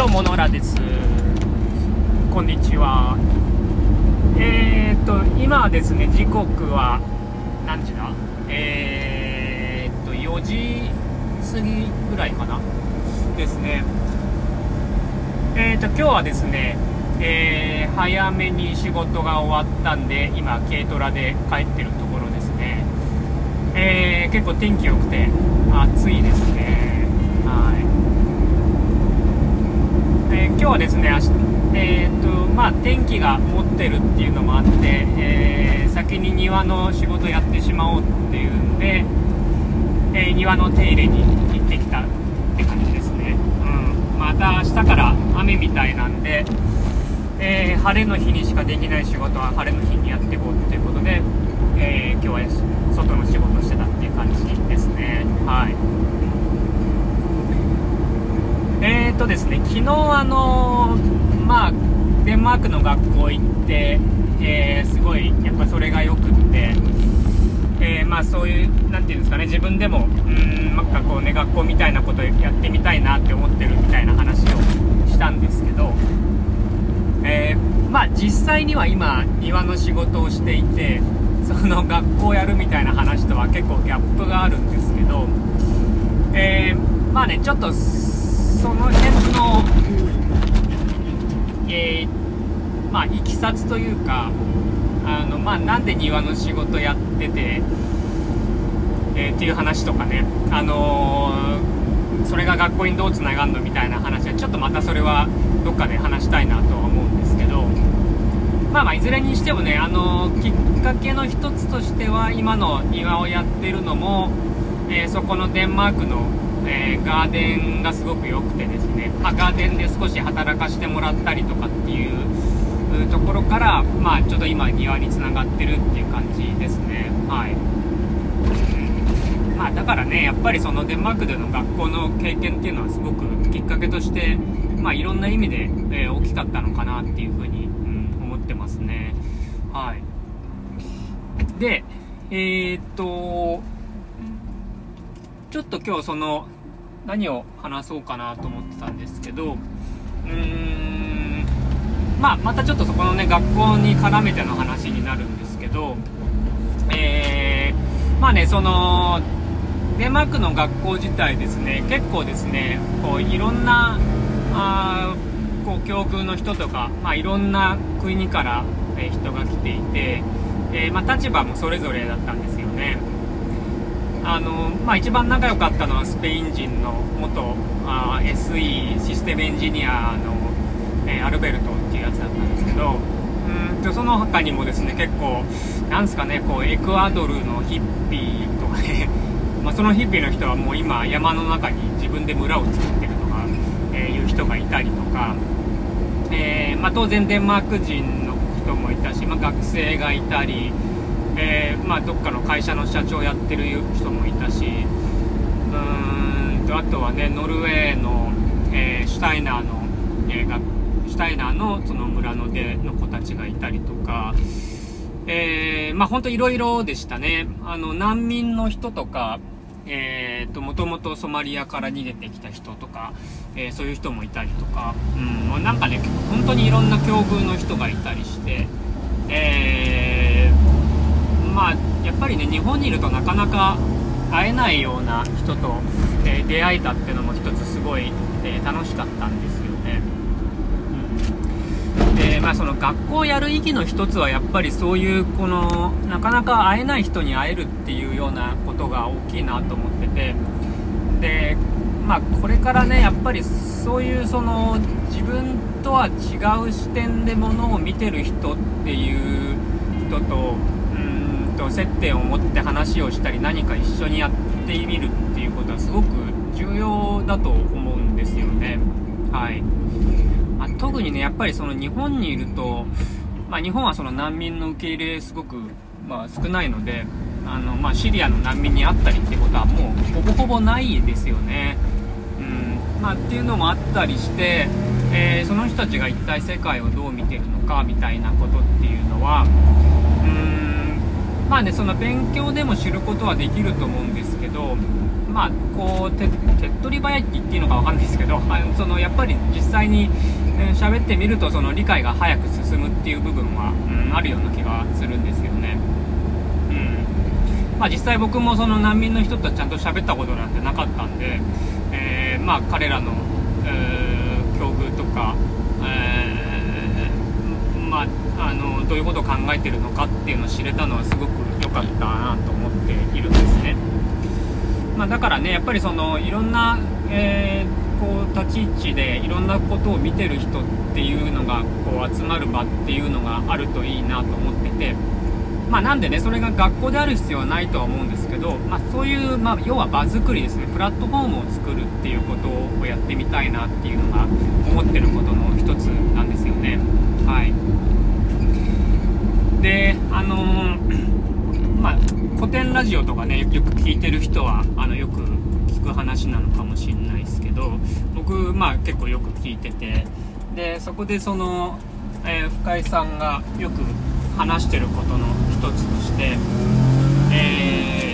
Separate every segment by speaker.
Speaker 1: どうも野良です。こんにちは。えー、っと今ですね時刻は何時だ？えー、っと4時過ぎぐらいかな？ですね。えー、っと今日はですねえー、早めに仕事が終わったんで今軽トラで帰ってるところですね。えー、結構天気良くて暑いですね。はい、今日はですね、えーとまあ、天気が持ってるっていうのもあって、えー、先に庭の仕事やってしまおうっていうんで、えー、庭の手入れに行ってきたって感じですね、うん、また明日から雨みたいなんで、え晴れの日にしかできない仕事は晴れの日にやっていこうとで、え今日は外の仕事してたっていう感じですねはいえーとですね、昨日あの、まあ、デンマークの学校行って、えー、すごい、やっぱそれがよくって、えー、まあそういう、なんていうんですかね、自分でも、うん、なんかこうね、学校みたいなことやってみたいなって思ってるみたいな話をしたんですけど、えー、まあ実際には今、庭の仕事をしていて、その学校やるみたいな話とは結構ギャップがあるんですけど、え、まあね、ちょっと、その、えー、まあ、いきさつというか、あの、まあ、なんで庭の仕事やってて、えー、っていう話とかね、あのー、それが学校にどうつながるのみたいな話は、ちょっとまたそれはどっかで話したいなとは思うんですけど、まあまあ、いずれにしてもね、あのー、きっかけの一つとしては、今の庭をやってるのも、えそこのデンマークのえ、ガーデンがすごく良くてですね、ガーデンで少し働かしてもらったりとかっていうところから、まあ、ちょっと今庭につながってるっていう感じですね。はい。まあ、だからね、やっぱりそのデンマークでの学校の経験っていうのはすごくきっかけとして、まあ、いろんな意味で、えー、大きかったのかなっていうふうに、うん、思ってますね。はい。で、えー、っと、ちょっと今日その何を話そうかなと思ってたんですけどうーんまあまたちょっとそこのね学校に絡めての話になるんですけどえー、まあねそのデンマークの学校自体ですね結構ですねこういろんなあこう境遇の人とか、まあ、いろんな国から、え人が来ていて、えー、まあ、立場もそれぞれだったんですよね。あの、まあ、一番仲良かったのはスペイン人の元あ SE システムエンジニアの、えー、アルベルトっていうやつだったんですけどうんとその他にもですね結構なんすかねこうエクアドルのヒッピーとかね まあ、そのヒッピーの人はもう今山の中に自分で村を作ってるとか、え、いう人がいたりとか、えー、まあ、当然デンマーク人の人もいたし、まあ、学生がいたりえー、まあ、どっかの会社の社長やってる人もいたしうんとあとはねノルウェーの、えー、シュタイナーの、えー、シュタイナーのその村の出の子たちがいたりとか、えー、まあ本当いろいろでしたね。あの難民の人とかえーと、もともとソマリアから逃げてきた人とか、えー、そういう人もいたりとか、うん、なんかね、本当にいろんな境遇の人がいたりして、えーまあ、やっぱりね、日本にいるとなかなか会えないような人と、えー、出会えたっていうのも一つすごい、えー、楽しかったんですよね。うん、で、まあその学校やる意義の一つはやっぱりそういうこの、なかなか会えない人に会えるっていうようなことが大きいなと思ってて、で、まあこれからね、やっぱりそういうその自分とは違う視点でものを見てる人っていう人と、と接点を持って話をしたり何か一緒にやってみるっていうことはすごく重要だと思うんですよね。はい。まあ、特にね、やっぱりその日本にいると、まあ、日本はその難民の受け入れすごく、まあ、少ないので、あの、まあ、シリアの難民に会ったりってことはもうほぼほぼないですよね。うん。まあ、っていうのもあったりして、えー、その人たちが一体世界をどう見てるのかみたいなことっていうのは、まあね、その勉強でも知ることはできると思うんですけど、まあこう手っ取り早いって言っていいのか分かんないですけど あのそのやっぱり実際に喋、えー、ってみるとその理解が早く進むっていう部分は、うん、あるような気がするんですよね。うんまあ、実際僕もその難民の人とはちゃんと喋ったことなんてなかったんで、えー、まあ彼らの、えー、境遇とか、えー、まああのどういうことを考えてるのかっていうのを知れたのはすごく良かったなと思っているんですね。まあ、だからねやっぱりそのいろんな、えー、こう立ち位置でいろんなことを見てる人っていうのがこう集まる場っていうのがあるといいなと思ってて。まあ、なんでね、それが学校である必要はないとは思うんですけど、まあ、そういう、まあ、要は場作りですね、プラットフォームを作るっていうことをやってみたいなっていうのが思ってることの一つなんですよね。はい。で、あのー、まあ、古典ラジオとかね、よく聞いてる人は、あの、よく聞く話なのかもしれないですけど、僕、まあ、結構よく聞いてて、で、そこでその、えー、深井さんがよく話してることの一つとして、えー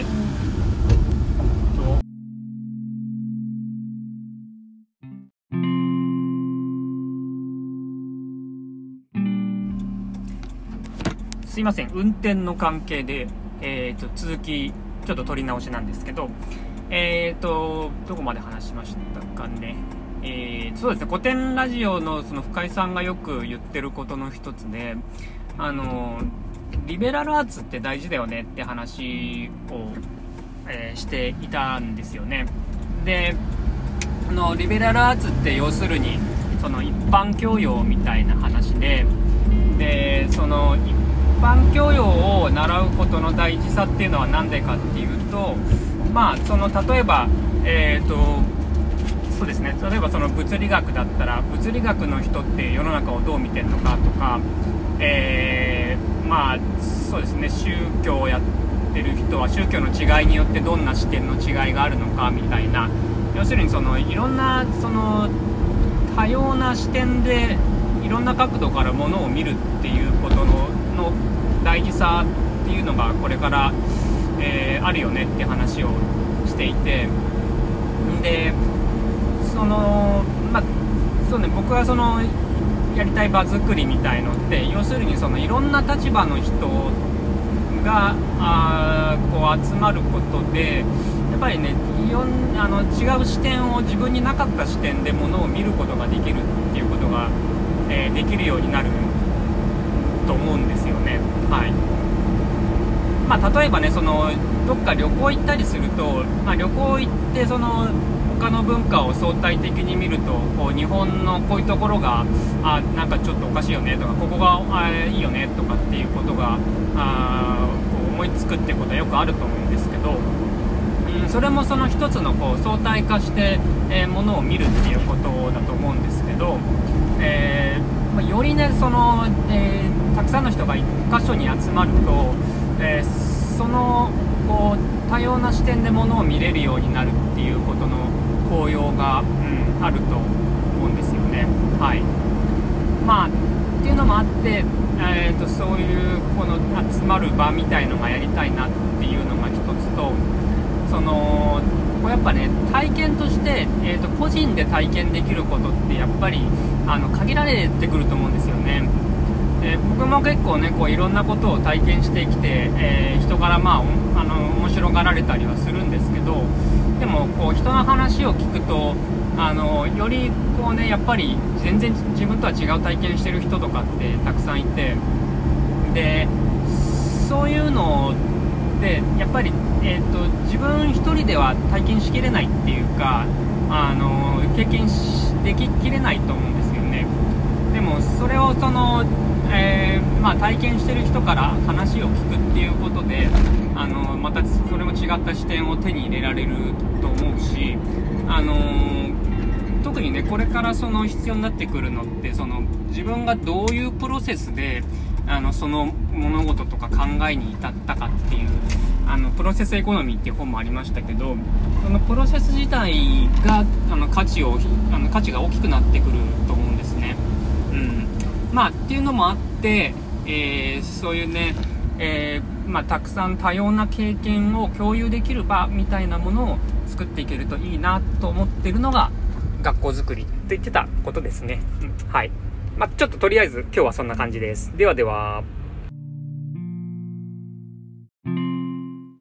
Speaker 1: すいません、運転の関係で、えーと、続き、ちょっと取り直しなんですけど、えーと、どこまで話しましたかね。えー、そうですね、古典ラジオのその深井さんがよく言ってることの一つで、あの、リベラルアーツって大事だよねって話を、えー、していたんですよね。で、あの、リベラルアーツって要するに、その一般教養みたいな話で、で、その一般教養を習うことの大事さっていうのは何でかっていうと、まあ、その例えば、えーとそうですね。例えばその物理学だったら物理学の人って世の中をどう見てるのかとか、えー、まあそうですね。宗教をやってる人は宗教の違いによってどんな視点の違いがあるのかみたいな。要するにそのいろんなその多様な視点でいろんな角度からものを見るっていうことのの大事さっていうのがこれから、えー、あるよねって話をしていてでそのまあそうね僕はそのやりたい場作りみたいのって要するにそのいろんな立場の人があこう集まることでやっぱりねあの違う視点を自分になかった視点でものを見ることができるっていうことが、えー、できるようになると思うんですよね。はいまあ、例えばねそのどっか旅行行ったりすると、まあ、旅行行ってその他の文化を相対的に見るとこう日本のこういうところがあなんかちょっとおかしいよねとかここがあいいよねとかっていうことがあこう思いつくってことはよくあると思うんですけど、それもその一つのこう相対化して、えー、ものを見るっていうことだと思うんですけど、えーまあ、よりねその、えーたくさんの人が1箇所に集まると、え、そのこう多様な視点でものを見れるようになるっていうことの効用が、うん、あると思うんですよね。はいまあ、っていうのもあって、えーと、そういうこの集まる場みたいのがやりたいなっていうのが一つとそのこうやっぱね体験として、えーと個人で体験できることってやっぱりあの限られてくると思うんですよね。で僕も結構ねこういろんなことを体験してきて、えー、人からまああの面白がられたりはするんですけどでもこう人の話を聞くとあのよりこうねやっぱり全然自分とは違う体験してる人とかってたくさんいてでそういうのをでやっぱり、えーと、自分1人では体験しきれないっていうかあの経験でききれないと思うんですよね。でもそれをそのえー、まあ、体験してる人から話を聞くっていうことであのまたそれも違った視点を手に入れられると思うし、あの、特にねこれからその必要になってくるのってその自分がどういうプロセスであのその物事とか考えに至ったかっていうあのプロセスエコノミーっていう本もありましたけどそのプロセス自体があの価値をあの価値が大きくなってくると思うんですね。うんまあ、っていうのもあって、えー、そういうね、えー、まあ、たくさん多様な経験を共有できる場みたいなものを、作っていけるといいなと思ってるのが学校づくりと言ってたことですね。うん、はい。まあ、ちょっととりあえず今日はそんな感じです。ではでは。